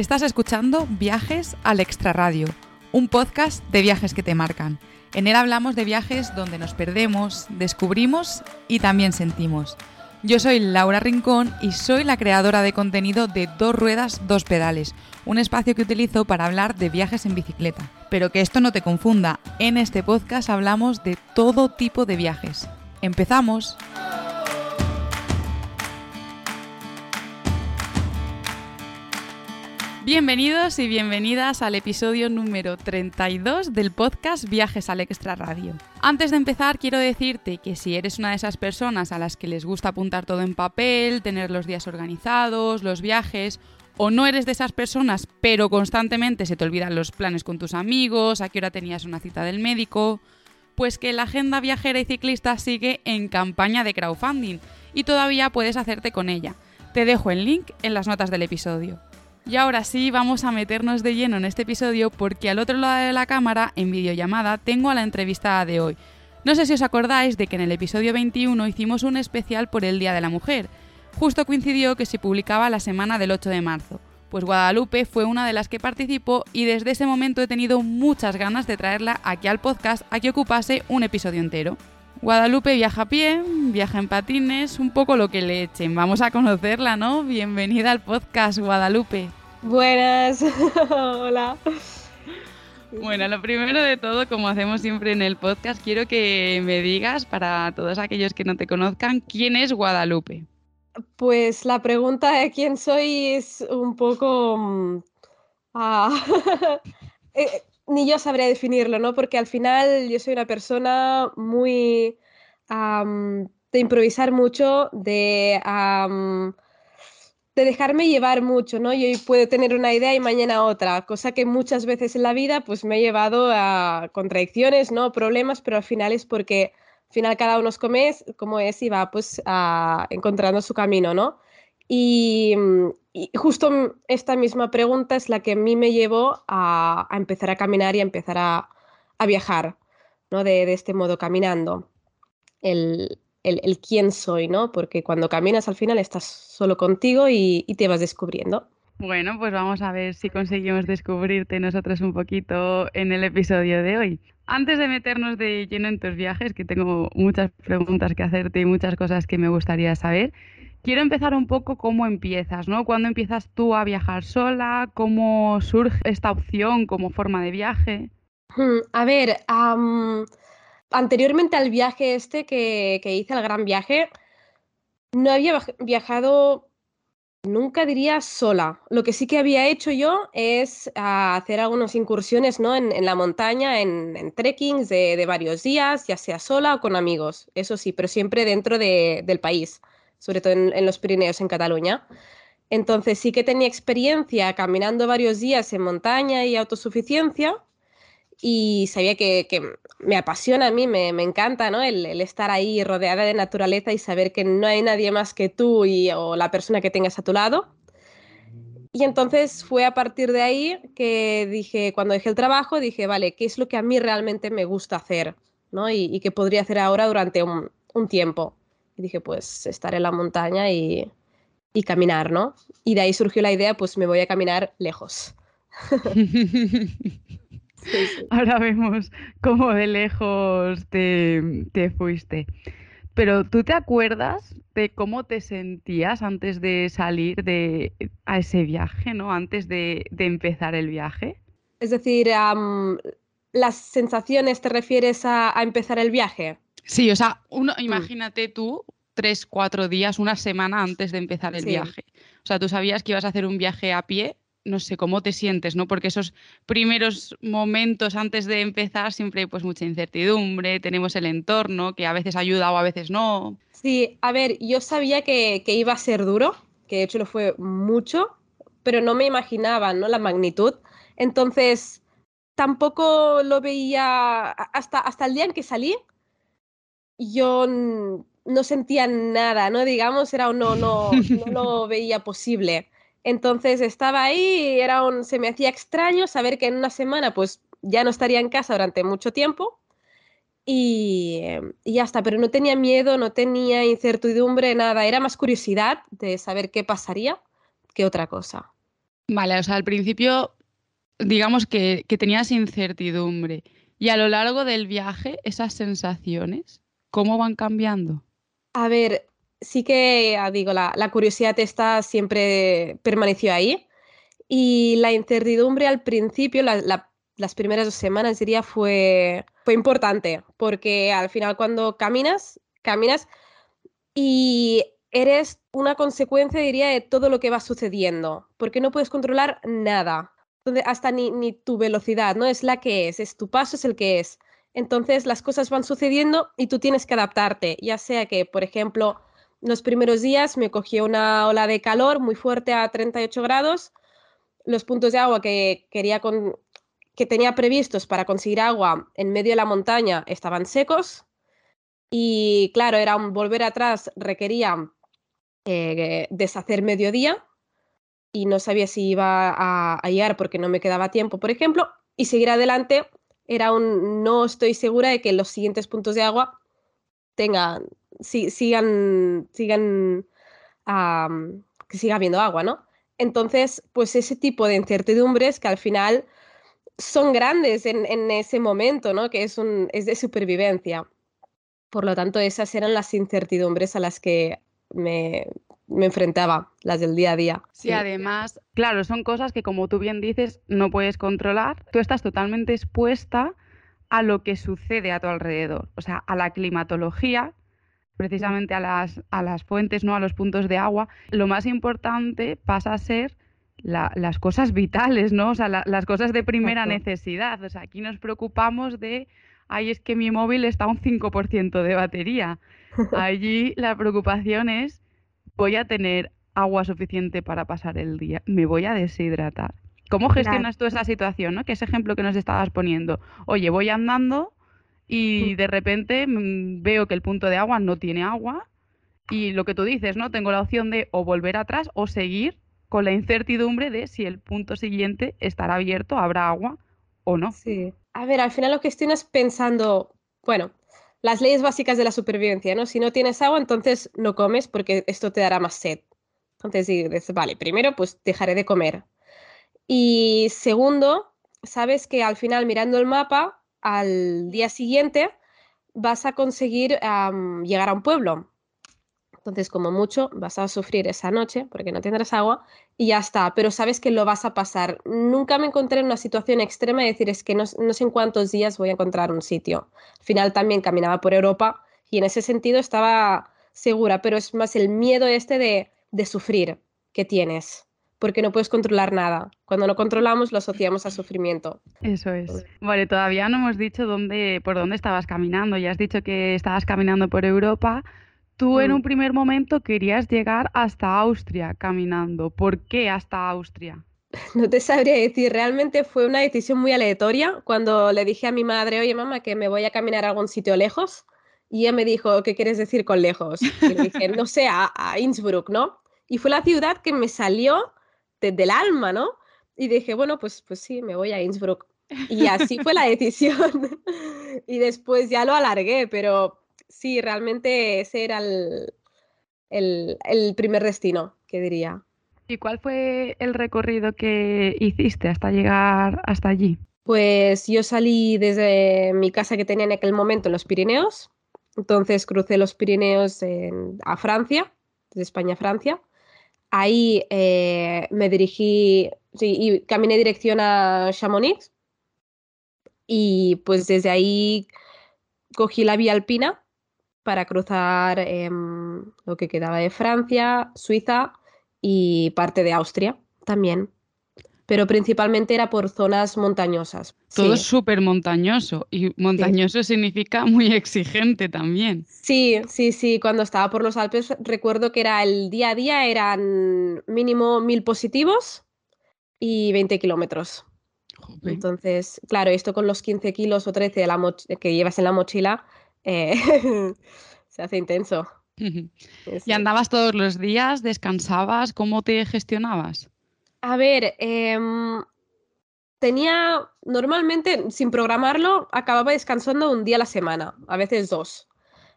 Estás escuchando Viajes al Extraradio, un podcast de viajes que te marcan. En él hablamos de viajes donde nos perdemos, descubrimos y también sentimos. Yo soy Laura Rincón y soy la creadora de contenido de Dos Ruedas, Dos Pedales, un espacio que utilizo para hablar de viajes en bicicleta. Pero que esto no te confunda, en este podcast hablamos de todo tipo de viajes. ¡Empezamos! Bienvenidos y bienvenidas al episodio número 32 del podcast Viajes al Extra Radio. Antes de empezar, quiero decirte que si eres una de esas personas a las que les gusta apuntar todo en papel, tener los días organizados, los viajes, o no eres de esas personas, pero constantemente se te olvidan los planes con tus amigos, a qué hora tenías una cita del médico, pues que la agenda viajera y ciclista sigue en campaña de crowdfunding y todavía puedes hacerte con ella. Te dejo el link en las notas del episodio. Y ahora sí, vamos a meternos de lleno en este episodio porque al otro lado de la cámara, en videollamada, tengo a la entrevistada de hoy. No sé si os acordáis de que en el episodio 21 hicimos un especial por el Día de la Mujer. Justo coincidió que se publicaba la semana del 8 de marzo. Pues Guadalupe fue una de las que participó y desde ese momento he tenido muchas ganas de traerla aquí al podcast a que ocupase un episodio entero. Guadalupe viaja a pie, viaja en patines, un poco lo que le echen. Vamos a conocerla, ¿no? Bienvenida al podcast, Guadalupe. Buenas, hola. Bueno, lo primero de todo, como hacemos siempre en el podcast, quiero que me digas, para todos aquellos que no te conozcan, ¿quién es Guadalupe? Pues la pregunta de quién soy es un poco... Mm, ah, eh, ni yo sabría definirlo, ¿no? Porque al final yo soy una persona muy de improvisar mucho, de, de dejarme llevar mucho, ¿no? Yo puedo tener una idea y mañana otra, cosa que muchas veces en la vida pues me ha llevado a contradicciones, ¿no? Problemas, pero al final es porque al final cada uno come como es y va pues encontrando su camino, ¿no? Y, y justo esta misma pregunta es la que a mí me llevó a, empezar a caminar y a empezar a, viajar, ¿no? De, este modo, caminando. El, quién soy, ¿no? Porque cuando caminas al final estás solo contigo y, te vas descubriendo. Bueno, pues vamos a ver si conseguimos descubrirte nosotros un poquito en el episodio de hoy. Antes de meternos de lleno en tus viajes, que tengo muchas preguntas que hacerte y muchas cosas que me gustaría saber, quiero empezar un poco cómo empiezas, ¿no? ¿Cuándo empiezas tú a viajar sola? ¿Cómo surge esta opción como forma de viaje? Hmm, a ver, anteriormente al viaje este que, hice, el gran viaje, no había viajado nunca diría sola. Lo que sí que había hecho yo es ah, hacer algunas incursiones ¿no? en, la montaña, en, en trekkings de, varios días, ya sea sola o con amigos, eso sí, pero siempre dentro del país sobre todo en, los Pirineos, en Cataluña. Entonces sí que tenía experiencia caminando varios días en montaña y autosuficiencia y sabía que, me apasiona a mí, me, encanta ¿no? el, estar ahí rodeada de naturaleza y saber que no hay nadie más que tú y, o la persona que tengas a tu lado. Y entonces fue a partir de ahí que dije, cuando dejé el trabajo, dije, vale, ¿qué es lo que a mí realmente me gusta hacer? ¿no? Y, y qué podría hacer ahora durante un, un tiempo. Y dije, pues estar en la montaña y, y caminar, ¿no? Y de ahí surgió la idea, pues me voy a caminar lejos. Ahora vemos cómo de lejos te, te, fuiste. Pero ¿tú te acuerdas de cómo te sentías antes de salir de, a ese viaje, ¿no? Antes de, de empezar el viaje. Es decir, las sensaciones te refieres a, a empezar el viaje. Sí, o sea, uno, mm. imagínate tú tres, cuatro días, una semana antes de empezar el viaje. O sea, tú sabías que ibas a hacer un viaje a pie, no sé cómo te sientes, ¿no? Porque esos primeros momentos antes de empezar siempre hay pues mucha incertidumbre, tenemos el entorno que a veces ayuda o a veces no. Sí, a ver, yo sabía que, que iba a ser duro, que de hecho lo fue mucho, pero no me imaginaba, ¿no? La magnitud. Entonces, tampoco lo veía hasta, hasta el día en que salí, yo no sentía nada, ¿no? Digamos, era un no, no, no lo veía posible. Entonces estaba ahí, era un, se me hacía extraño saber que en una semana pues ya no estaría en casa durante mucho tiempo y, y ya está, pero no tenía miedo, no tenía incertidumbre, nada, era más curiosidad de saber qué pasaría que otra cosa. Vale, o sea, al principio, digamos que, que tenías incertidumbre. Y a lo largo del viaje, esas sensaciones, ¿cómo van cambiando? A ver, sí que, digo, la, curiosidad está siempre permaneció ahí. Y la incertidumbre al principio, las primeras dos semanas, diría, fue, fue importante, porque al final cuando caminas, caminas y eres una consecuencia, diría, de todo lo que va sucediendo, porque no puedes controlar nada. Hasta ni tu velocidad, ¿no? Es la que es, es tu paso es el que es. Entonces las cosas van sucediendo y tú tienes que adaptarte, ya sea que, por ejemplo, los primeros días me cogió una ola de calor muy fuerte a 38 grados, los puntos de agua que quería con, que tenía previstos para conseguir agua en medio de la montaña estaban secos y claro, era un volver atrás requería eh, deshacer mediodía y no sabía si iba a, a llegar porque no me quedaba tiempo, por ejemplo, y seguir adelante era un no estoy segura de que los siguientes puntos de agua tengan, sigan, sigan, que siga habiendo agua, ¿no? Entonces, pues ese tipo de incertidumbres que al final son grandes en, en ese momento, ¿no? Que es, un, es de supervivencia. Por lo tanto, esas eran las incertidumbres a las que me, me enfrentaba, las del día a día. Sí, además, claro, son cosas que como tú bien dices, no puedes controlar. Tú estás totalmente expuesta a lo que sucede a tu alrededor, o sea, a la climatología, precisamente a las, a las fuentes, ¿no? a los puntos de agua. Lo más importante pasa a ser las cosas vitales, ¿no? O sea, las cosas de primera necesidad. O sea, aquí nos preocupamos de, ay, es que mi móvil está a un 5% de batería. Allí la preocupación es voy a tener agua suficiente para pasar el día, me voy a deshidratar. ¿Cómo gestionas tú esa situación, ¿no? Que ese ejemplo que nos estabas poniendo. Oye, voy andando y de repente mm, veo que el punto de agua no tiene agua y lo que tú dices, ¿no? Tengo la opción de o volver atrás o seguir con la incertidumbre de si el punto siguiente estará abierto, habrá agua o no. Sí. A ver, al final lo que estoy es pensando, bueno, las leyes básicas de la supervivencia, ¿no? Si no tienes agua, entonces no comes porque esto te dará más sed. Entonces dices, vale, primero pues dejaré de comer. Y segundo, sabes que al final mirando el mapa, al día siguiente vas a conseguir llegar a un pueblo. Entonces, como mucho, vas a sufrir esa noche porque no tendrás agua y ya está, pero sabes que lo vas a pasar. Nunca me encontré en una situación extrema de decir es que no, sé en cuántos días voy a encontrar un sitio. Al final también caminaba por Europa y en ese sentido estaba segura, pero es más el miedo este de, de sufrir que tienes porque no puedes controlar nada. Cuando no controlamos lo asociamos a sufrimiento. Eso es. Vale, todavía no hemos dicho dónde, por dónde estabas caminando. Ya has dicho que estabas caminando por Europa. Tú en mm. un primer momento querías llegar hasta Austria caminando. ¿Por qué hasta Austria? No te sabría decir, realmente fue una decisión muy aleatoria cuando le dije a mi madre, oye mamá, que me voy a caminar a algún sitio lejos. Y ella me dijo, ¿qué quieres decir con lejos? Y le dije, no sé, a, Innsbruck, ¿no? Y fue la ciudad que me salió desde el alma, ¿no? Y dije, bueno, pues, pues sí, me voy a Innsbruck. Y así fue la decisión. y después ya lo alargué, pero sí, realmente ese era el, primer destino, que diría. ¿Y cuál fue el recorrido que hiciste hasta llegar hasta allí? Pues yo salí desde mi casa que tenía en aquel momento en los Pirineos, entonces crucé los Pirineos a Francia, desde España a Francia. Ahí eh, me dirigí y caminé dirección a Chamonix y pues desde ahí cogí la vía alpina para cruzar em, lo que quedaba de Francia, Suiza y parte de Austria también. Pero principalmente era por zonas montañosas. Todo es súper montañoso y montañoso significa muy exigente también. Sí, sí, sí. Cuando estaba por los Alpes recuerdo que era el día a día eran mínimo mil positivos y 20 kilómetros. Entonces, claro, esto con los 15 kilos o 13 que llevas en la mochila, eh, se hace intenso. ¿Y andabas todos los días? ¿Descansabas? ¿Cómo te gestionabas? A ver, em, tenía normalmente, sin programarlo, acababa descansando un día a la semana, a veces dos.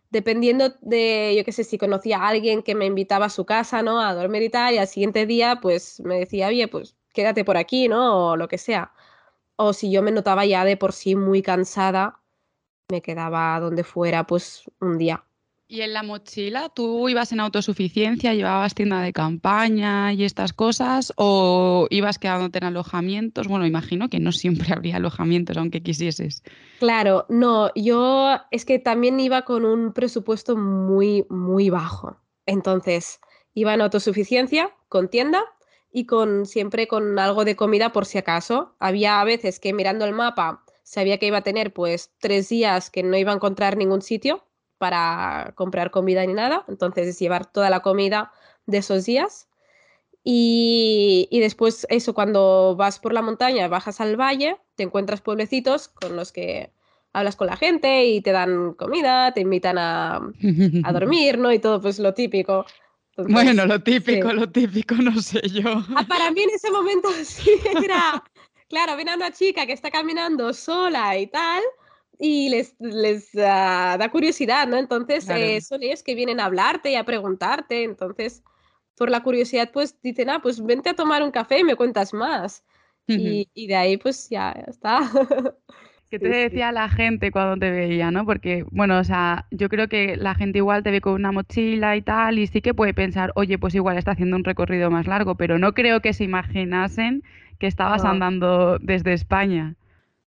Dependiendo de, yo qué sé, si conocía a alguien que me invitaba a su casa, ¿no? A dormir y tal, y al siguiente día, pues me decía, oye, pues quédate por aquí, ¿no? O lo que sea. O si yo me notaba ya de por sí muy cansada, me quedaba donde fuera, pues un día. ¿Y en la mochila tú ibas en autosuficiencia, llevabas tienda de campaña y estas cosas o ibas quedándote en alojamientos? Bueno, imagino que no siempre habría alojamientos aunque quisieses. Claro, no, yo es que también iba con un presupuesto muy, muy bajo. Entonces, iba en autosuficiencia, con tienda y con siempre con algo de comida por si acaso. Había veces que mirando el mapa sabía que iba a tener pues tres días que no iba a encontrar ningún sitio para comprar comida ni nada, entonces es llevar toda la comida de esos días. Y, después eso, cuando vas por la montaña, bajas al valle, te encuentras pueblecitos con los que hablas con la gente y te dan comida, te invitan a, a dormir, ¿no? Y todo, pues lo típico. bueno, lo típico, lo típico, no sé yo. Ah, para mí en ese momento sí era, claro, viene una chica que está caminando sola y tal, y les, les da curiosidad, ¿no? Entonces, eh, son ellos que vienen a hablarte y a preguntarte, entonces, por la curiosidad, pues dicen, ah, pues vente a tomar un café y me cuentas más. y, y, de ahí, pues ya, está. ¿Qué te decía la gente cuando te veía, no? Porque, bueno, o sea, yo creo que la gente igual te ve con una mochila y tal, y sí que puede pensar, oye, pues igual está haciendo un recorrido más largo, pero no creo que se imaginasen que estabas andando desde España.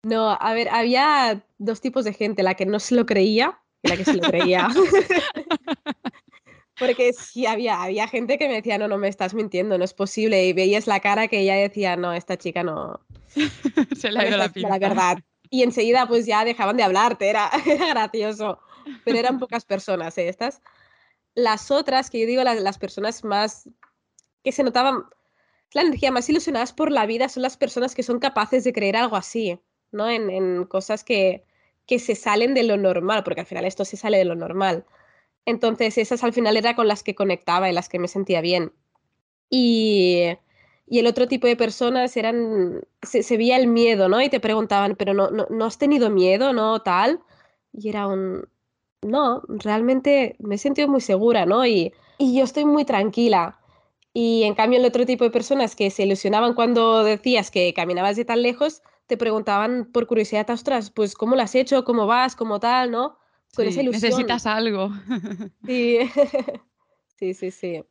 No, a ver, había dos tipos de gente, la que no se lo creía y la que se lo creía. Porque sí, había, había gente que me decía, no, no me estás mintiendo, no es posible. Y veías la cara que ella decía, no, esta chica no. se le ha ido la pinta. La verdad. Y enseguida, pues ya dejaban de hablarte, era, gracioso. Pero eran pocas personas, ¿eh? Estas. Las otras, que yo digo, las, las personas más. que se notaban. La energía más ilusionadas por la vida son las personas que son capaces de creer algo así. ¿no? En, cosas que, se salen de lo normal, porque al final esto se sale de lo normal. Entonces, esas al final era con las que conectaba y las que me sentía bien. Y, el otro tipo de personas eran, se, veía el miedo, ¿no? Y te preguntaban, pero no, no, has tenido miedo, ¿no? Tal. Y era un, no, realmente me he sentido muy segura, ¿no? Y, y yo estoy muy tranquila. Y en cambio, el otro tipo de personas que se ilusionaban cuando decías que caminabas de tan lejos, te preguntaban por curiosidad, ostras, pues cómo lo has hecho, cómo vas, cómo tal, ¿no? Con esa ilusión. Necesitas algo. Sí. sí, sí, sí.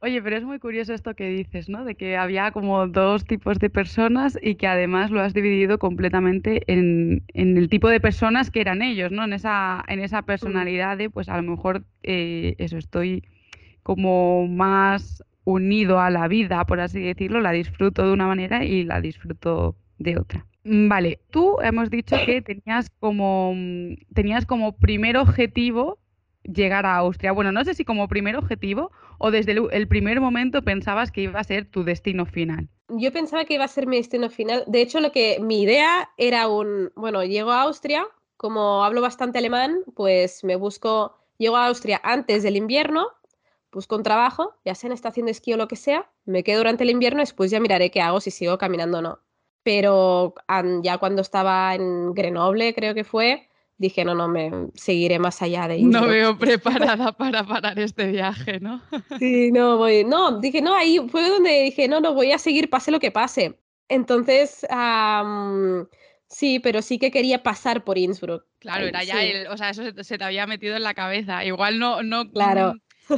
Oye, pero es muy curioso esto que dices, ¿no? De que había como dos tipos de personas y que además lo has dividido completamente en, el tipo de personas que eran ellos, ¿no? En esa, en esa mm. personalidad de, pues a lo mejor eh, eso, estoy como más unido a la vida, por así decirlo, la disfruto de una manera y la disfruto de otra. Mm, vale, tú hemos dicho que tenías como, mm, tenías como primer objetivo llegar a Austria. Bueno, no sé si como primer objetivo o desde el, primer momento pensabas que iba a ser tu destino final. Yo pensaba que iba a ser mi destino final. De hecho, lo que mi idea era un, bueno, llego a Austria, como hablo bastante alemán, pues me busco, llego a Austria antes del invierno, busco un trabajo, ya sea en estación de esquí o lo que sea, me quedo durante el invierno, después ya miraré qué hago, si sigo caminando o no pero ya cuando estaba en Grenoble, creo que fue, dije, no, no, me seguiré más allá de No veo preparada para parar este viaje, ¿no? Sí, no, voy, no, dije, no, ahí fue donde dije, no, no, voy a seguir, pase lo que pase. Entonces, sí, pero sí que quería pasar por Innsbruck. Claro, era ya el, o sea, eso se, te había metido en la cabeza. Igual no, no, claro.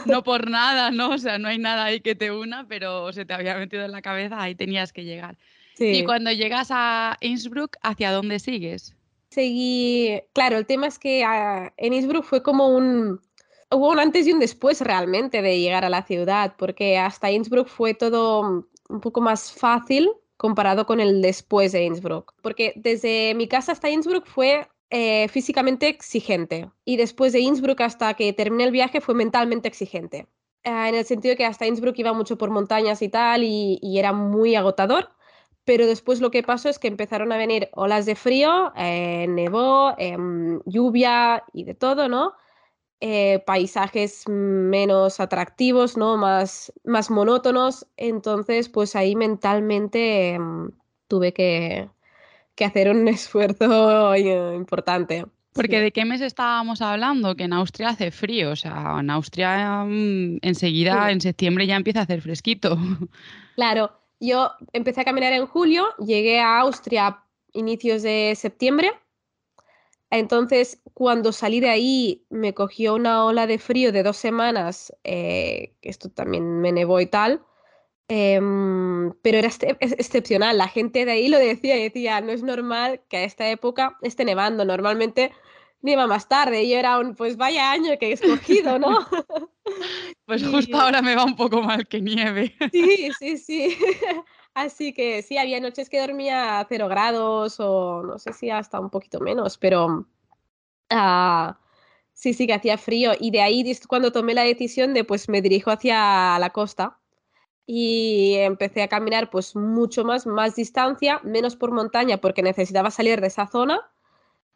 No por nada, ¿no? O sea, no hay nada ahí que te una, pero se te había metido en la cabeza, ahí tenías que llegar. Y cuando llegas a Innsbruck, ¿hacia dónde sigues? Seguí, claro, el tema es que ah, en Innsbruck fue como un, hubo un antes y un después realmente de llegar a la ciudad, porque hasta Innsbruck fue todo un poco más fácil comparado con el después de Innsbruck, porque desde mi casa hasta Innsbruck fue eh, físicamente exigente y después de Innsbruck hasta que terminé el viaje fue mentalmente exigente, ah, en el sentido que hasta Innsbruck iba mucho por montañas y tal y era muy agotador pero después lo que pasó es que empezaron a venir olas de frío, eh, nevó, em, lluvia y de todo, ¿no? Eh, paisajes menos atractivos, ¿no? Más, más monótonos. Entonces, pues ahí mentalmente em, tuve que, hacer un esfuerzo importante. Porque ¿de qué mes estábamos hablando? Que en Austria hace frío, o sea, en Austria mm, enseguida, en septiembre ya empieza a hacer fresquito. Claro, yo empecé a caminar en julio, llegué a Austria a inicios de septiembre. Entonces, cuando salí de ahí, me cogió una ola de frío de dos semanas, eh, esto también me nevó y tal, em, pero era excepcional. La gente de ahí lo decía y decía, no es normal que a esta época esté nevando. Normalmente nieva más tarde y yo era un, pues vaya año que he escogido, ¿no? Pues justo ahora me va un poco mal que nieve. Sí, sí, sí. Así que sí, había noches que dormía a cero grados o no sé si hasta un poquito menos, pero ah, sí, sí que hacía frío. Y de ahí cuando tomé la decisión de pues me dirijo hacia la costa y empecé a caminar pues mucho más, más distancia, menos por montaña porque necesitaba salir de esa zona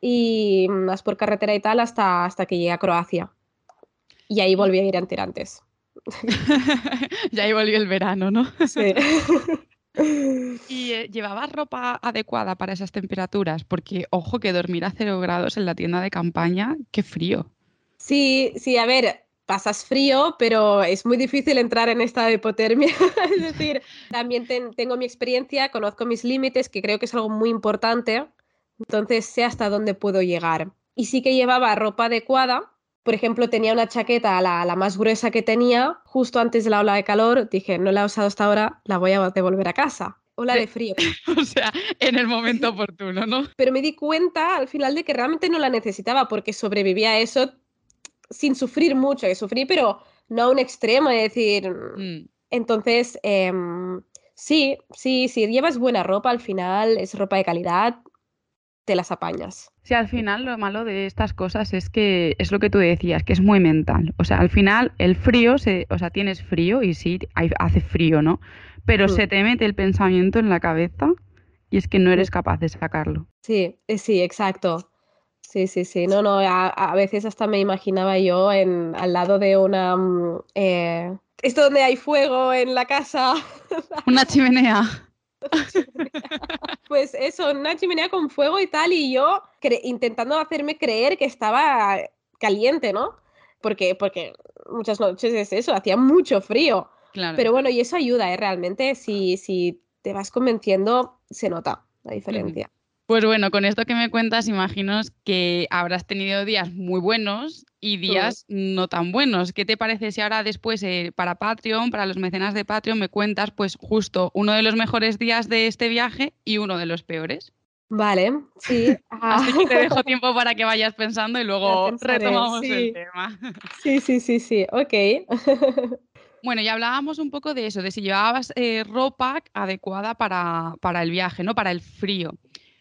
y más por carretera y tal hasta, hasta que llegué a Croacia. Y ahí volví a ir a tirantes. y ahí volvió el verano, ¿no? Sí. ¿Y eh, llevabas ropa adecuada para esas temperaturas? Porque, ojo, que dormir a cero grados en la tienda de campaña, qué frío. Sí, sí, a ver, pasas frío, pero es muy difícil entrar en esta hipotermia. es decir, también tengo mi experiencia, conozco mis límites, que creo que es algo muy importante. Entonces sé hasta dónde puedo llegar. Y sí que llevaba ropa adecuada. Por ejemplo, tenía una chaqueta, la, la más gruesa que tenía, justo antes de la ola de calor. Dije, no la he usado hasta ahora, la voy a devolver a casa. Ola de frío. o sea, en el momento oportuno, ¿no? Pero me di cuenta al final de que realmente no la necesitaba porque sobrevivía a eso sin sufrir mucho, que sufrí, pero no a un extremo, es decir, mm. entonces, em, sí, sí, sí, llevas buena ropa al final, es ropa de calidad, te las apañas. Sí, al final lo malo de estas cosas es que es lo que tú decías, que es muy mental. O sea, al final el frío, se, o sea, tienes frío y sí, hace frío, ¿no? Pero se te mete el pensamiento en la cabeza y es que no eres capaz de sacarlo. Sí, eh, sí, exacto. Sí, sí, sí. No, no, a, veces hasta me imaginaba yo en, al lado de una... Mm, eh, esto donde hay fuego en la casa. Una chimenea. pues eso, una chimenea con fuego y tal, y yo intentando hacerme creer que estaba caliente, ¿no? Porque, porque muchas noches es eso, hacía mucho frío. Pero bueno, y eso ayuda, ¿eh? Realmente, si, si te vas convenciendo, se nota la diferencia. Pues bueno, con esto que me cuentas, imagino que habrás tenido días muy buenos y días no tan buenos. ¿Qué te parece si ahora después eh, para Patreon, para los mecenas de Patreon, me cuentas pues justo uno de los mejores días de este viaje y uno de los peores? Vale, sí. Así que te dejo tiempo para que vayas pensando y luego retomamos el tema. Sí, sí, sí, sí, ok. Bueno, ya hablábamos un poco de eso, de si llevabas eh, ropa adecuada para, para, el viaje, ¿no? Para el frío.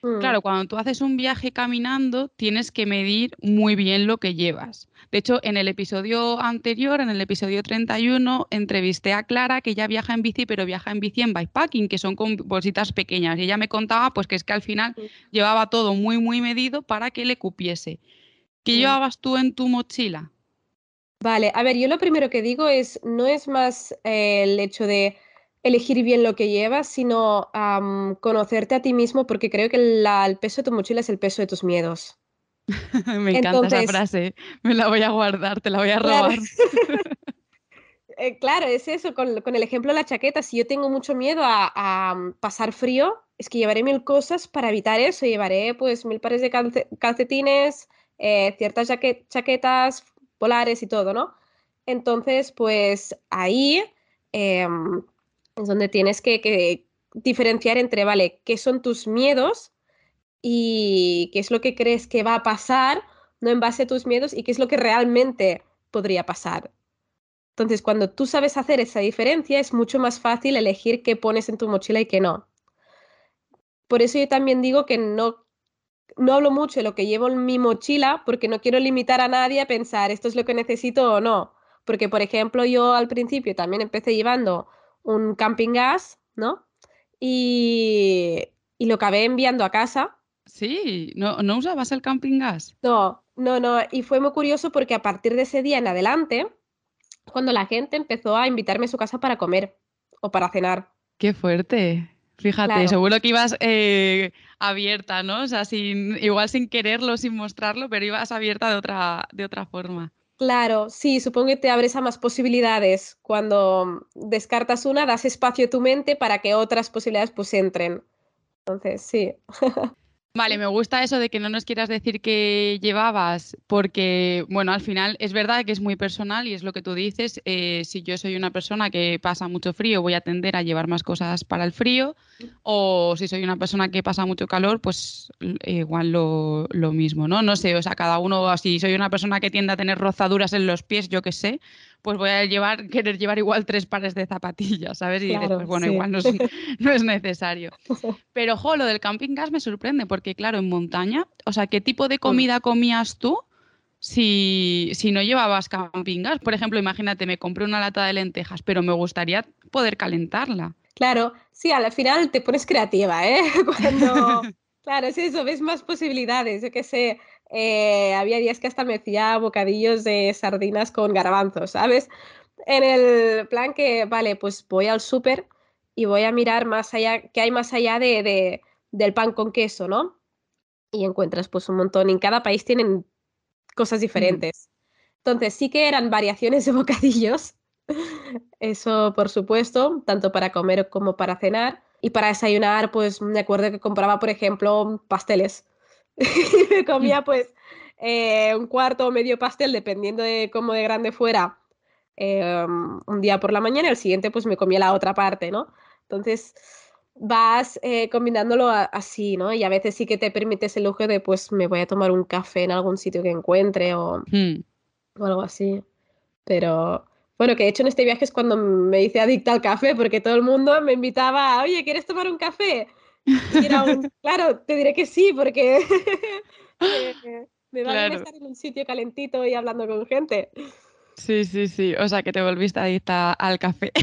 Mm. Claro, cuando tú haces un viaje caminando, tienes que medir muy bien lo que llevas. De hecho, en el episodio anterior, en el episodio 31, entrevisté a Clara, que ya viaja en bici, pero viaja en bici en bikepacking, que son con bolsitas pequeñas. Y ella me contaba pues que es que al final llevaba todo muy, muy medido para que le cupiese. ¿Qué llevabas tú en tu mochila? Vale, a ver, yo lo primero que digo es, no es más eh, el hecho de elegir bien lo que llevas, sino conocerte a ti mismo, porque creo que el peso de tu mochila es el peso de tus miedos. Me encanta esa frase, me la voy a guardar, te la voy a robar. Claro, eh, es eso, con, el ejemplo de la chaqueta, si yo tengo mucho miedo a, pasar frío, es que llevaré mil cosas para evitar eso, llevaré pues mil pares de calcetines, eh, ciertas chaquetas polares y todo, ¿no? Entonces, pues ahí... Em, es donde tienes que, diferenciar entre, vale, qué son tus miedos y qué es lo que crees que va a pasar, no en base a tus miedos, y qué es lo que realmente podría pasar. Entonces, cuando tú sabes hacer esa diferencia, es mucho más fácil elegir qué pones en tu mochila y qué no. Por eso yo también digo que no, no hablo mucho de lo que llevo en mi mochila, porque no quiero limitar a nadie a pensar esto es lo que necesito o no. Porque, por ejemplo, yo al principio también empecé llevando un camping gas, ¿no? Y, lo acabé enviando a casa. Sí, ¿No, ¿no usabas el camping gas? No, no, no. Y fue muy curioso porque a partir de ese día en adelante, cuando la gente empezó a invitarme a su casa para comer o para cenar. Qué fuerte. Fíjate, seguro que ibas eh, abierta, ¿no? O sea, sin, igual sin quererlo, sin mostrarlo, pero ibas abierta de otra, de otra forma. Claro, sí, supongo que te abres a más posibilidades. Cuando descartas una, das espacio a tu mente para que otras posibilidades pues entren. Entonces, sí. Vale, me gusta eso de que no nos quieras decir que llevabas, porque, bueno, al final es verdad que es muy personal y es lo que tú dices. Eh, si yo soy una persona que pasa mucho frío, voy a tender a llevar más cosas para el frío, o si soy una persona que pasa mucho calor, pues igual lo, lo mismo, ¿no? No sé, o sea, cada uno, si soy una persona que tiende a tener rozaduras en los pies, yo qué sé, pues voy a llevar, querer llevar igual tres pares de zapatillas, ¿sabes? Y dices, pues bueno, igual no, no, es necesario. Pero, ojo, lo del camping gas me sorprende, porque claro, en montaña, o sea, ¿qué tipo de comida comías tú? Si, si, no llevabas camping gas. Por ejemplo, imagínate, me compré una lata de lentejas, pero me gustaría poder calentarla. Claro, sí, al final te pones creativa, ¿eh? Cuando, claro, es eso, ves más posibilidades, yo qué sé, eh, había días que hasta me hacía bocadillos de sardinas con garbanzos, ¿sabes? En el plan que, vale, pues voy al súper y voy a mirar más allá, qué hay más allá de, del pan con queso, ¿no? Y encuentras pues un montón. En cada país tienen cosas diferentes. Entonces sí que eran variaciones de bocadillos. Eso, por supuesto, tanto para comer como para cenar. Y para desayunar, pues me acuerdo que compraba, por ejemplo, pasteles me comía pues eh, un cuarto o medio pastel, dependiendo de cómo de grande fuera, em, un día por la mañana y el siguiente pues me comía la otra parte, ¿no? Entonces vas eh, combinándolo así, ¿no? Y a veces sí que te permites el lujo de pues me voy a tomar un café en algún sitio que encuentre o, hmm. o algo así. Pero bueno, que de hecho en este viaje es cuando me hice adicta al café porque todo el mundo me invitaba, oye, ¿quieres tomar un café? claro, te diré que sí, porque me va a estar en un sitio calentito y hablando con gente. Sí, sí, sí. O sea, que te volviste adicta al café.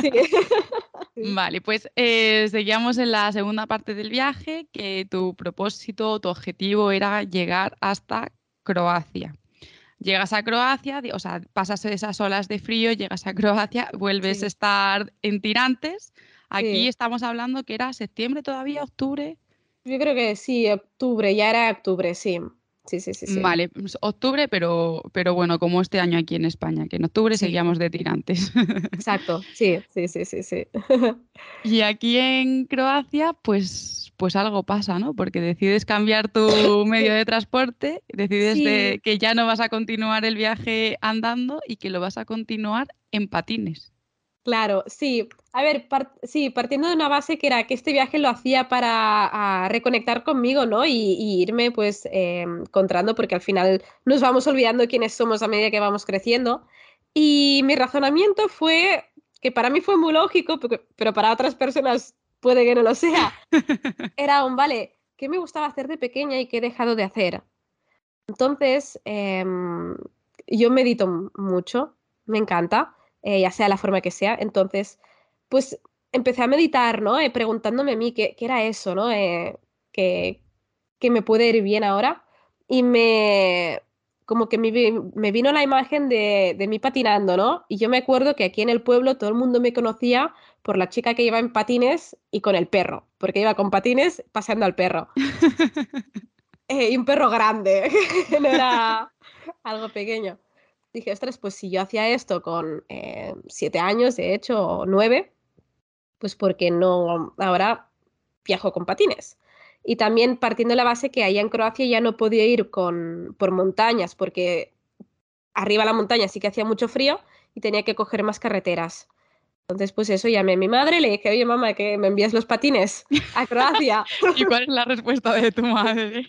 Sí. Vale, pues eh, seguíamos en la segunda parte del viaje, que tu propósito, tu objetivo era llegar hasta Croacia. Llegas a Croacia, o sea, pasas esas olas de frío, llegas a Croacia, vuelves a estar en tirantes Aquí estamos hablando que era septiembre todavía, octubre. Yo creo que sí, octubre, ya era octubre, sí. Sí, sí, sí, Vale, pues octubre, pero, pero bueno, como este año aquí en España, que en octubre seguíamos de tirantes. Exacto, sí, sí, sí, sí, sí. Y aquí en Croacia, pues, pues algo pasa, ¿no? Porque decides cambiar tu medio de transporte, decides que ya no vas a continuar el viaje andando y que lo vas a continuar en patines. Claro, sí. A ver, sí, partiendo de una base que era que este viaje lo hacía para reconectar conmigo, ¿no? Y, irme pues eh, encontrando, porque al final nos vamos olvidando quiénes somos a medida que vamos creciendo. Y mi razonamiento fue, que para mí fue muy lógico, pero para otras personas puede que no lo sea, era un, vale, ¿qué me gustaba hacer de pequeña y qué he dejado de hacer? Entonces, em, yo medito mucho, me encanta. Eh, ya sea la forma que sea. Entonces, pues empecé a meditar, ¿no? Eh, preguntándome a mí qué, era eso, ¿no? Eh, que, me puede ir bien ahora. Y me, como que me, me vino la imagen de, de, mí patinando, ¿no? Y yo me acuerdo que aquí en el pueblo todo el mundo me conocía por la chica que iba en patines y con el perro, porque iba con patines paseando al perro. y un perro grande, no era algo pequeño dije, ostras, pues si yo hacía esto con eh, siete años, de hecho, o nueve, pues porque no ahora viajo con patines. Y también partiendo de la base que allá en Croacia ya no podía ir con, por montañas, porque arriba la montaña sí que hacía mucho frío y tenía que coger más carreteras. Entonces, pues eso, llamé a mi madre, le dije, oye mamá, que me envías los patines a Croacia. ¿Y cuál es la respuesta de tu madre?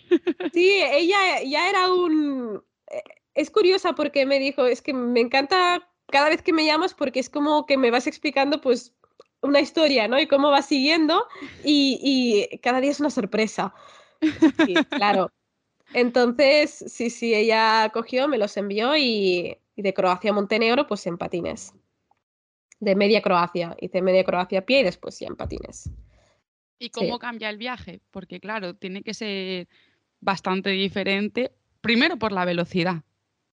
sí, ella ya era un es curiosa porque me dijo, es que me encanta cada vez que me llamas porque es como que me vas explicando pues una historia, ¿no? Y cómo va siguiendo y, cada día es una sorpresa. Sí, claro. Entonces, sí, sí, ella cogió, me los envió y, de Croacia a Montenegro, pues en patines. De media Croacia. Hice media Croacia a pie y después ya en patines. ¿Y cómo cambia el viaje? Porque claro, tiene que ser bastante diferente. Primero por la velocidad.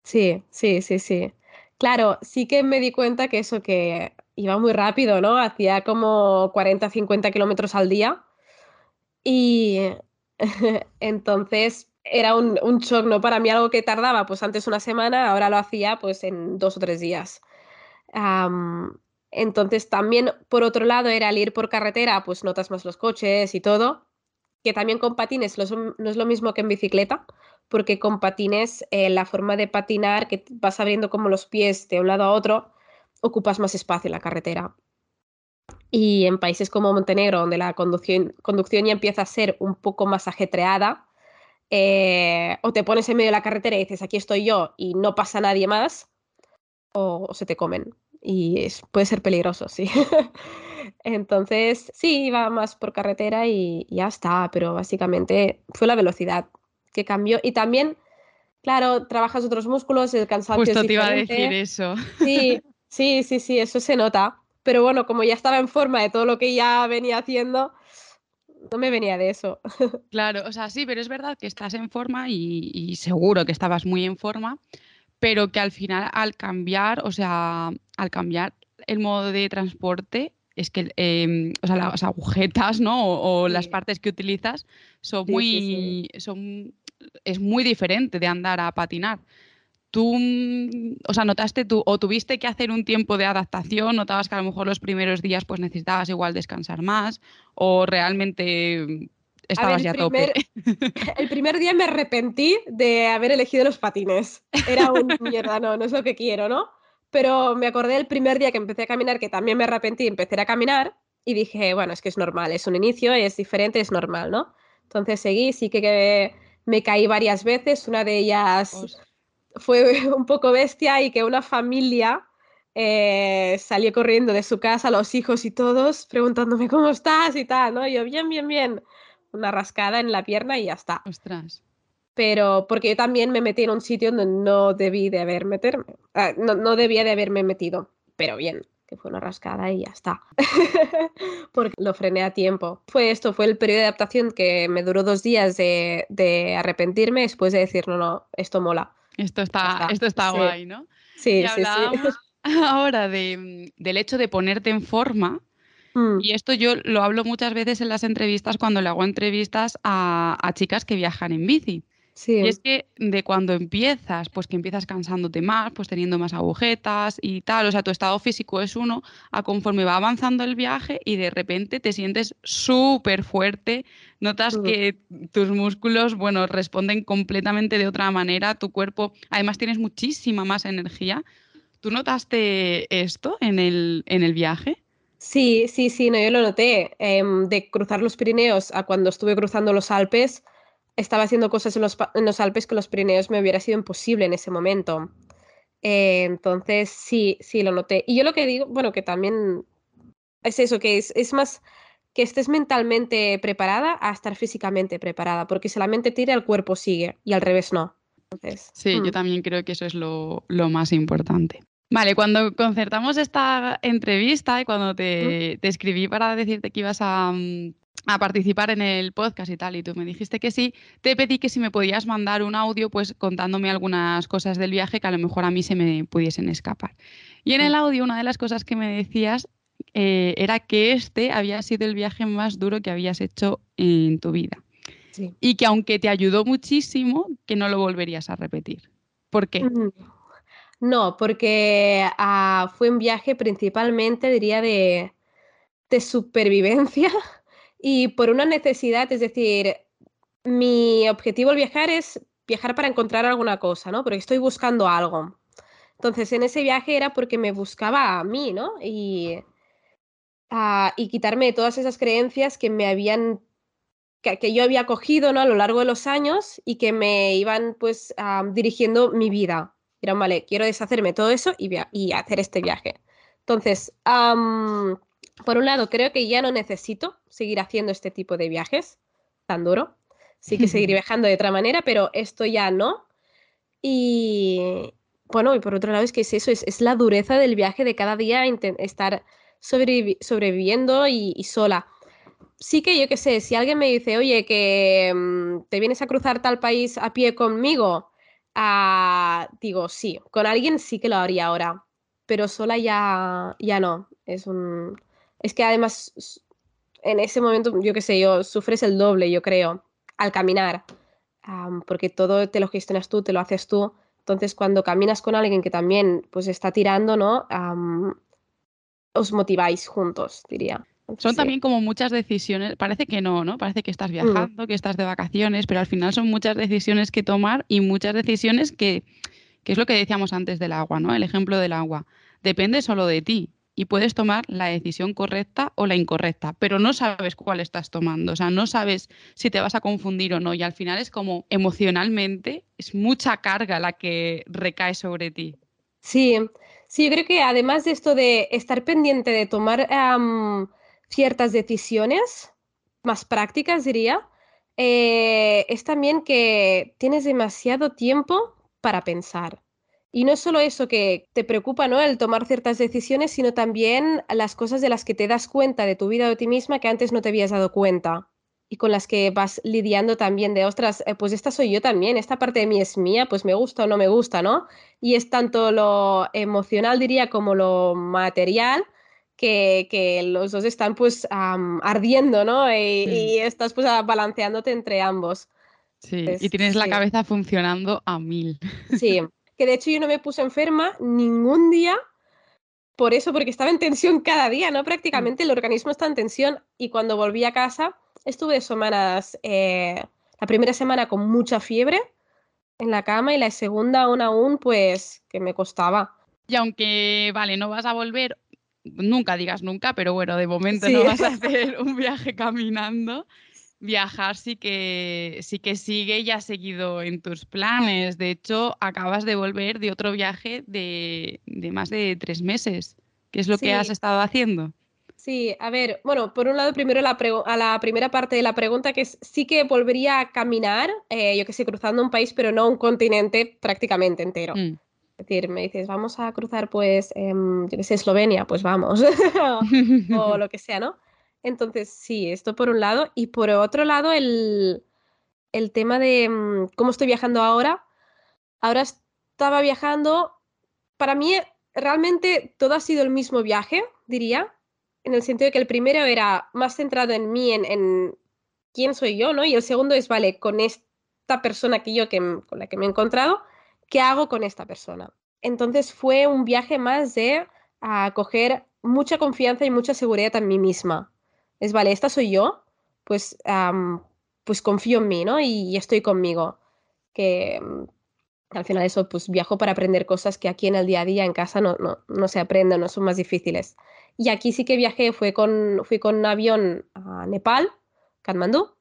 Sí, sí, sí, sí. Claro, sí que me di cuenta que eso que iba muy rápido, ¿no? Hacía como 40, 50 kilómetros al día. Y entonces, era un, un shock, ¿no? Para mí algo que tardaba pues antes una semana, ahora lo hacía pues en dos o tres días. entonces también, por otro lado, era al ir por carretera, pues notas más los coches y todo, que también con patines no es lo mismo que en bicicleta, porque con patines eh, la forma de patinar, que vas abriendo como los pies de un lado a otro, ocupas más espacio en la carretera. Y en países como Montenegro, donde la conducción, conducción ya empieza a ser un poco más ajetreada, eh, o te pones en medio de la carretera y dices, aquí estoy yo y no pasa nadie más, o, se te comen. Y puede ser peligroso, sí. Entonces, sí, iba más por carretera y, ya está, pero básicamente fue la velocidad que cambió. Y también, claro, trabajas otros músculos, el cansancio Justo es te iba a decir eso. Sí, sí, sí, sí, eso se nota. Pero bueno, como ya estaba en forma de todo lo que ya venía haciendo, no me venía de eso. Claro, o sea, sí, pero es verdad que estás en forma y, seguro que estabas muy en forma, pero que al final al cambiar, o sea, al cambiar el modo de transporte, es que em, o sea, las agujetas, ¿no? O, las Sí. partes que utilizas son Sí, sí, muy, son, es muy diferente de andar a patinar. Tú, mm, o sea, notaste tú, o tuviste que hacer un tiempo de adaptación, notabas que a lo mejor los primeros días pues necesitabas igual descansar más, o realmente mm, estabas ver, ya a tope. primer, el primer día me arrepentí de haber elegido los patines. Era un mierda, no, no es lo que quiero, ¿no? Pero me acordé del primer día que empecé a caminar, que también me arrepentí, empecé a caminar y dije, bueno, es que es normal, es un inicio, es diferente, es normal, ¿no? Entonces seguí, sí que, que me caí varias veces, una de ellas fue un poco bestia y que una familia eh, salió corriendo de su casa, los hijos y todos, preguntándome cómo estás y tal, ¿no? Y yo, bien, bien, bien. Una rascada en la pierna y ya está. Ostras. Pero porque yo también me metí en un sitio donde no debí de haber meterme. Ah, no, no debía de haberme metido, pero bien, que fue una rascada y ya está. porque lo frené a tiempo. Fue esto, fue el periodo de adaptación que me duró dos días de, de arrepentirme después de decir, no, no, esto mola. Esto está, está, esto está sí. guay, ¿no? Sí, y sí, sí. ahora de, mm, del hecho de ponerte en forma. Mm, Y esto yo lo hablo muchas veces en las entrevistas cuando le hago entrevistas a, a chicas que viajan en bici. Sí. Y es que de cuando empiezas, pues que empiezas cansándote más, pues teniendo más agujetas y tal, o sea, tu estado físico es uno, a conforme va avanzando el viaje y de repente te sientes súper fuerte, notas que tus músculos, bueno, responden completamente de otra manera, tu cuerpo, además tienes muchísima más energía. ¿Tú notaste esto en el, en el viaje? Sí, sí, sí, no, yo lo noté. em, de cruzar los Pirineos a cuando estuve cruzando los Alpes, estaba haciendo cosas en los, en los Alpes que los Pirineos me hubiera sido imposible en ese momento. Eh, entonces, sí, sí, lo noté. Y yo lo que digo, bueno, que también es eso, que es, es más que estés mentalmente preparada a estar físicamente preparada, porque si la mente tira, el cuerpo sigue y al revés no. Entonces, Sí, yo mm, también creo que eso es lo, lo más importante. Vale, cuando concertamos esta entrevista y cuando te, te escribí para decirte que ibas a, mm, a participar en el podcast y tal, y tú me dijiste que sí, te pedí que si me podías mandar un audio, pues contándome algunas cosas del viaje que a lo mejor a mí se me pudiesen escapar. Y en el audio, una de las cosas que me decías eh, era que este había sido el viaje más duro que habías hecho en tu vida sí. y que aunque te ayudó muchísimo, que no lo volverías a repetir. ¿Por qué? Mm. No, porque ah, fue un viaje principalmente, diría, de, de supervivencia y por una necesidad, es decir, mi objetivo al viajar es viajar para encontrar alguna cosa, ¿no? Porque estoy buscando algo. Entonces, en ese viaje era porque me buscaba a mí, ¿no? Y, ah, y quitarme todas esas creencias que me habían, que, que yo había cogido, ¿no? A lo largo de los años y que me iban, pues, ah, dirigiendo mi vida. Era, vale, quiero deshacerme de todo eso y, y hacer este viaje. Entonces, por un lado, creo que ya no necesito seguir haciendo este tipo de viajes tan duro. Sí que seguiré viajando de otra manera, pero esto ya no. Y bueno, y por otro lado es que es eso, es, es la dureza del viaje de cada día estar sobrevivi- sobreviviendo y, y sola. Sí que yo qué sé, si alguien me dice, oye, que mm, te vienes a cruzar tal país a pie conmigo, ah, digo, sí, con alguien sí que lo haría ahora, pero sola ya, ya no. Es un... Es que además en ese momento, yo qué sé, yo sufres el doble, yo creo, al caminar. porque todo te lo gestionas tú, te lo haces tú. Entonces, cuando caminas con alguien que también pues está tirando, ¿no? os motiváis juntos, diría. son también como muchas decisiones, parece que no, ¿no? Parece que estás mm. viajando, que estás de vacaciones, pero al final son muchas decisiones que tomar y muchas decisiones que, que es lo que decíamos antes del agua, ¿no? El ejemplo del agua. Depende solo de ti y puedes tomar la decisión correcta o la incorrecta, pero no sabes cuál estás tomando, o sea, no sabes si te vas a confundir o no y al final es como emocionalmente es mucha carga la que recae sobre ti. Sí, sí, yo creo que además de esto de estar pendiente de tomar ciertas decisiones más prácticas, diría, eh, es también que tienes demasiado tiempo para pensar. Y no es solo eso que te preocupa, ¿no? El tomar ciertas decisiones, sino también las cosas de las que te das cuenta de tu vida o de ti misma que antes no te habías dado cuenta y con las que vas lidiando también de, ostras, eh, pues esta soy yo también, esta parte de mí es mía, pues me gusta o no me gusta, ¿no? Y es tanto lo emocional, diría, como lo material, que, los dos están pues ardiendo, ¿no? Y, estás pues balanceándote entre ambos. Sí, y tienes la cabeza funcionando a mil. Sí, que de hecho yo no me puse enferma ningún día por eso, porque estaba en tensión cada día, ¿no? Prácticamente el organismo está en tensión y cuando volví a casa estuve semanas, eh, la primera semana con mucha fiebre en la cama y la segunda aún aún pues que me costaba. Y aunque, vale, no vas a volver, nunca digas nunca, pero bueno, de momento no vas a hacer un viaje caminando viajar sí que, sí que sigue y ha seguido en tus planes. De hecho, acabas de volver de otro viaje de, más de tres meses. ¿Qué es lo que has estado haciendo? Sí, a ver, bueno, por un lado, primero a la primera parte de la pregunta, que es sí que volvería a caminar, eh, yo que sé, cruzando un país, pero no un continente prácticamente entero. Mm. Es decir, me dices, vamos a cruzar, pues, yo que sé, Eslovenia, pues vamos, o lo que sea, ¿no? Entonces, sí, esto por un lado. Y por otro lado, el, tema de mm, cómo estoy viajando ahora. Ahora estaba viajando, para mí realmente todo ha sido el mismo viaje, diría, en el sentido de que el primero era más centrado en mí, en, quién soy yo, ¿no? Y el segundo es, vale, con esta persona que yo, que, con la que me he encontrado, ¿qué hago con esta persona? Entonces fue un viaje más de a coger mucha confianza y mucha seguridad en mí misma es, vale, esta soy yo, pues, pues confío en mí, ¿no? Y, estoy conmigo. Que mm, al final eso, pues viajo para aprender cosas que aquí en el día a día, en casa, no, no, se aprenden, no son más difíciles. Y aquí sí que viajé, fue con, fui con un avión a Nepal, Kathmandú,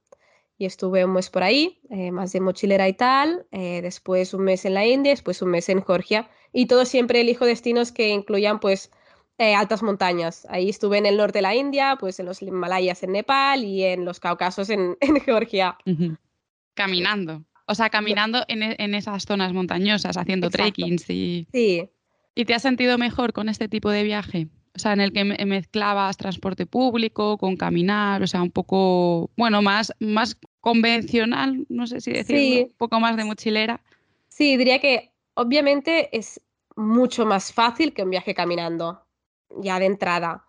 y estuve un mes por ahí, eh, más de mochilera y tal, eh, después un mes en la India, después un mes en Georgia, y todo siempre elijo destinos que incluyan pues eh, altas montañas. Ahí estuve en el norte de la India, pues en los Himalayas en Nepal y en los Cáucasos en, Georgia. Caminando. O sea, caminando en, e, en, esas zonas montañosas, haciendo trekkings y... Sí. ¿Y te has sentido mejor con este tipo de viaje? O sea, en el que mezclabas transporte público con caminar, o sea, un poco, bueno, más, más convencional, no sé si decirlo, un poco más de mochilera. Sí, diría que obviamente es mucho más fácil que un viaje caminando ya de entrada.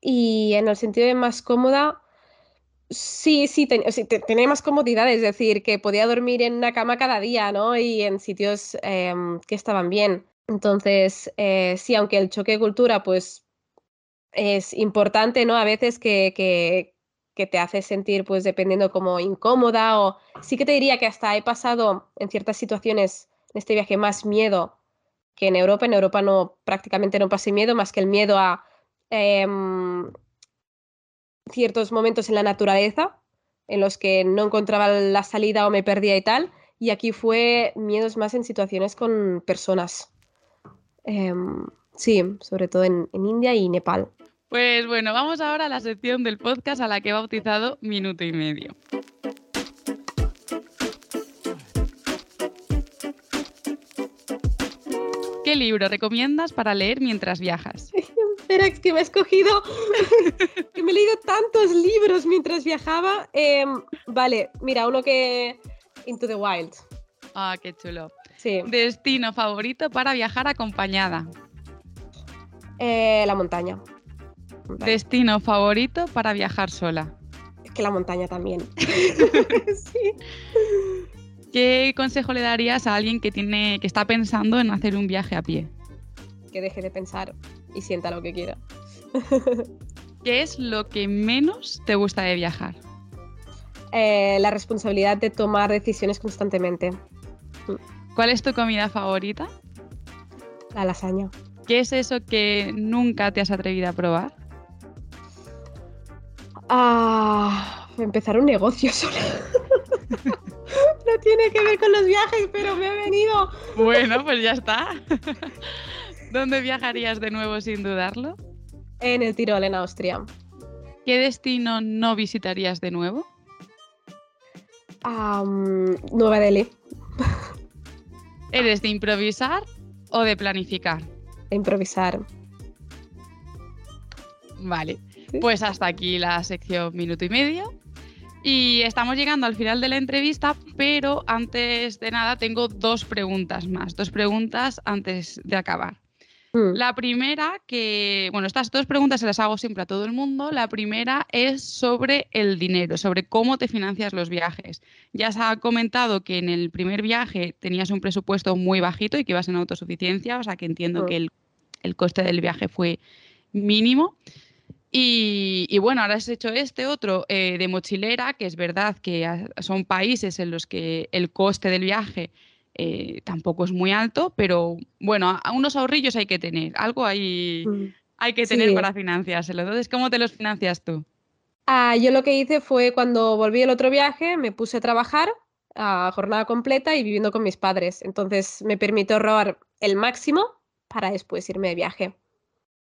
y en el sentido de más cómoda, sí, sí, tenía más comodidad, es decir, que podía dormir en una cama cada día, ¿no? Y en sitios em, que estaban bien. Entonces, eh, sí, aunque el choque de cultura, pues, es importante, ¿no? A veces que, que, que te hace sentir, pues, dependiendo como incómoda o sí que te diría que hasta he pasado en ciertas situaciones en este viaje más miedo que en Europa. En Europa no, prácticamente no pasé miedo, más que el miedo a em, ciertos momentos en la naturaleza, en los que no encontraba la salida o me perdía y tal. Y aquí fue miedos más en situaciones con personas. Em, sí, sobre todo en, en India y Nepal. Pues bueno, vamos ahora a la sección del podcast a la que he bautizado Minuto y Medio. ¿Qué libro recomiendas para leer mientras viajas? Espera, es que me he escogido, que me he leído tantos libros mientras viajaba. Em, vale, mira, uno que... Into the Wild. Ah, qué chulo. Sí. Destino favorito para viajar acompañada. Eh, la montaña. Destino favorito para viajar sola. que la montaña también. sí. ¿Qué consejo le darías a alguien que tiene, que está pensando en hacer un viaje a pie? Que deje de pensar y sienta lo que quiera. ¿Qué es lo que menos te gusta de viajar? Eh, la responsabilidad de tomar decisiones constantemente. ¿Cuál es tu comida favorita? La lasaña. ¿Qué es eso que nunca te has atrevido a probar? Ah, empezar un negocio sola. no tiene que ver con los viajes, pero me ha venido. Bueno, pues ya está. ¿Dónde viajarías de nuevo sin dudarlo? En el Tirol, en Austria. ¿Qué destino no visitarías de nuevo? Nueva Delhi. ¿Eres de improvisar o de planificar? De improvisar. Vale, pues hasta aquí la sección minuto y medio. Y estamos llegando al final de la entrevista, pero antes de nada tengo dos preguntas más, dos preguntas antes de acabar. Mm. La primera, que, bueno, estas dos preguntas se las hago siempre a todo el mundo. La primera es sobre el dinero, sobre cómo te financias los viajes. Ya se ha comentado que en el primer viaje tenías un presupuesto muy bajito y que ibas en autosuficiencia, o sea que entiendo que mm. el, coste del viaje fue mínimo. Y, bueno, ahora has hecho este otro eh, de mochilera, que es verdad que son países en los que el coste del viaje eh, tampoco es muy alto, pero bueno, a unos ahorrillos hay que tener, algo hay, mm. hay que tener para financiárselo. Entonces, ¿cómo te los financias tú? Ah, yo lo que hice fue cuando volví el otro viaje, me puse a trabajar a jornada completa y viviendo con mis padres. Entonces me permitió ahorrar el máximo para después irme de viaje.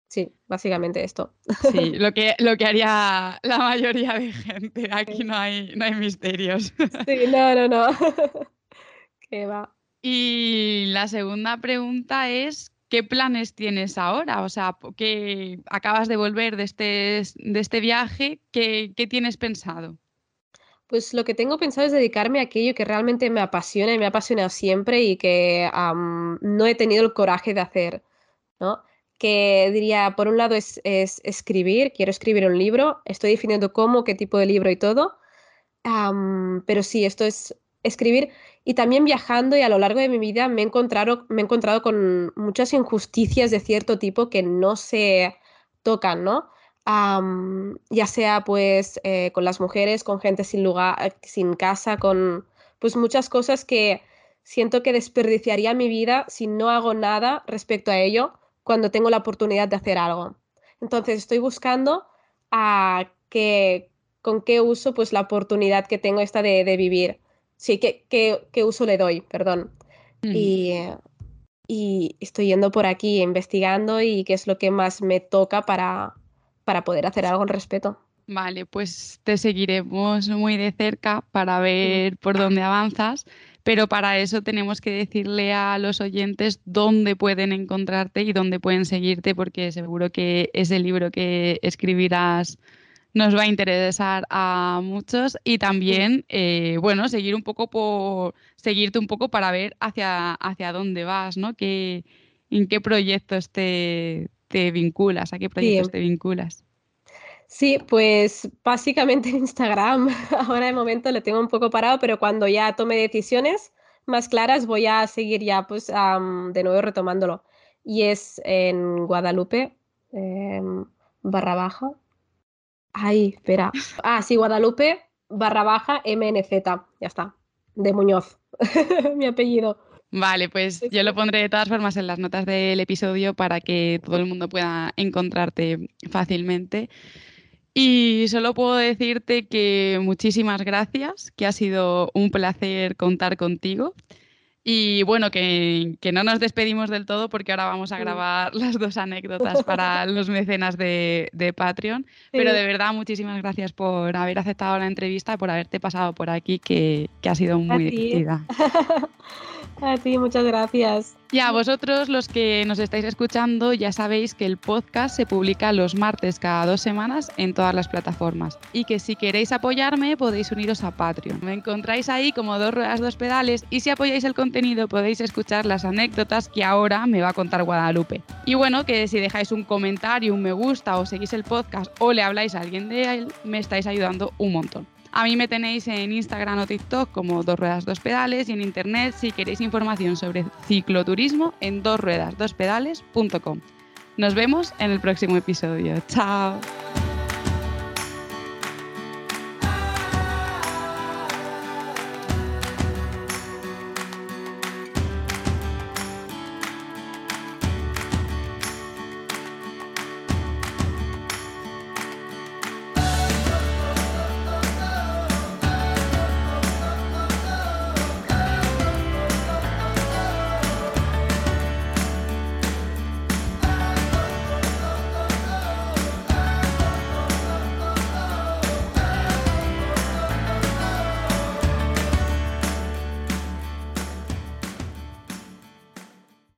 Sí, básicamente esto. Sí, lo que, lo que haría la mayoría de gente. Aquí no hay, no hay misterios. Sí, no, no, no. ¿Qué va? Y la segunda pregunta es, ¿qué planes tienes ahora? O sea, que acabas de volver de este, de este viaje, ¿qué, tienes pensado? Pues lo que tengo pensado es dedicarme a aquello que realmente me apasiona y me ha apasionado siempre y que no he tenido el coraje de hacer, ¿no? Que diría, por un lado es, escribir, quiero escribir un libro, estoy definiendo cómo, qué tipo de libro y todo, pero sí, esto es escribir y también viajando y a lo largo de mi vida me he encontrado, me he encontrado con muchas injusticias de cierto tipo que no se tocan, ¿no? ya sea pues eh, con las mujeres, con gente sin lugar, sin casa, con pues muchas cosas que siento que desperdiciaría mi vida si no hago nada respecto a ello cuando tengo la oportunidad de hacer algo. Entonces estoy buscando a que, con qué uso pues la oportunidad que tengo esta de, de vivir sí, qué, uso le doy, perdón. Mm. Y, estoy yendo por aquí investigando y qué es lo que más me toca para, para poder hacer algo al respecto. Vale, pues te seguiremos muy de cerca para ver por dónde avanzas, pero para eso tenemos que decirle a los oyentes dónde pueden encontrarte y dónde pueden seguirte, porque seguro que ese libro que escribirás nos va a interesar a muchos y también, eh, bueno, seguir un poco por, seguirte un poco para ver hacia, hacia dónde vas, ¿no? ¿Qué, ¿En qué proyectos te, te vinculas? ¿A qué proyectos te vinculas? Sí, pues básicamente en Instagram ahora de momento lo tengo un poco parado, pero cuando ya tome decisiones más claras voy a seguir ya pues de nuevo retomándolo. Y es en Guadalupe, em, barra baja, Ay, espera. Ah, sí, Guadalupe barra baja MNZ. Ya está. De Muñoz. Mi apellido. Vale, pues yo lo pondré de todas formas en las notas del episodio para que todo el mundo pueda encontrarte fácilmente. Y solo puedo decirte que muchísimas gracias, que ha sido un placer contar contigo. Y bueno, que, no nos despedimos del todo porque ahora vamos a grabar las dos anécdotas para los mecenas de, Patreon. Pero de verdad, muchísimas gracias por haber aceptado la entrevista y por haberte pasado por aquí, que, ha sido muy divertida. a ti, muchas gracias. Y a vosotros, los que nos estáis escuchando, ya sabéis que el podcast se publica los martes cada dos semanas en todas las plataformas. Y que si queréis apoyarme, podéis uniros a Patreon. Me encontráis ahí como dos ruedas, dos pedales. Y si apoyáis el contenido, podéis escuchar las anécdotas que ahora me va a contar Guadalupe. Y bueno, que si dejáis un comentario, un me gusta o seguís el podcast o le habláis a alguien de él, me estáis ayudando un montón. A mí me tenéis en Instagram o TikTok como Dos Ruedas Dos Pedales y en internet si queréis información sobre cicloturismo en dosruedasdospedales.com. Nos vemos en el próximo episodio. Chao.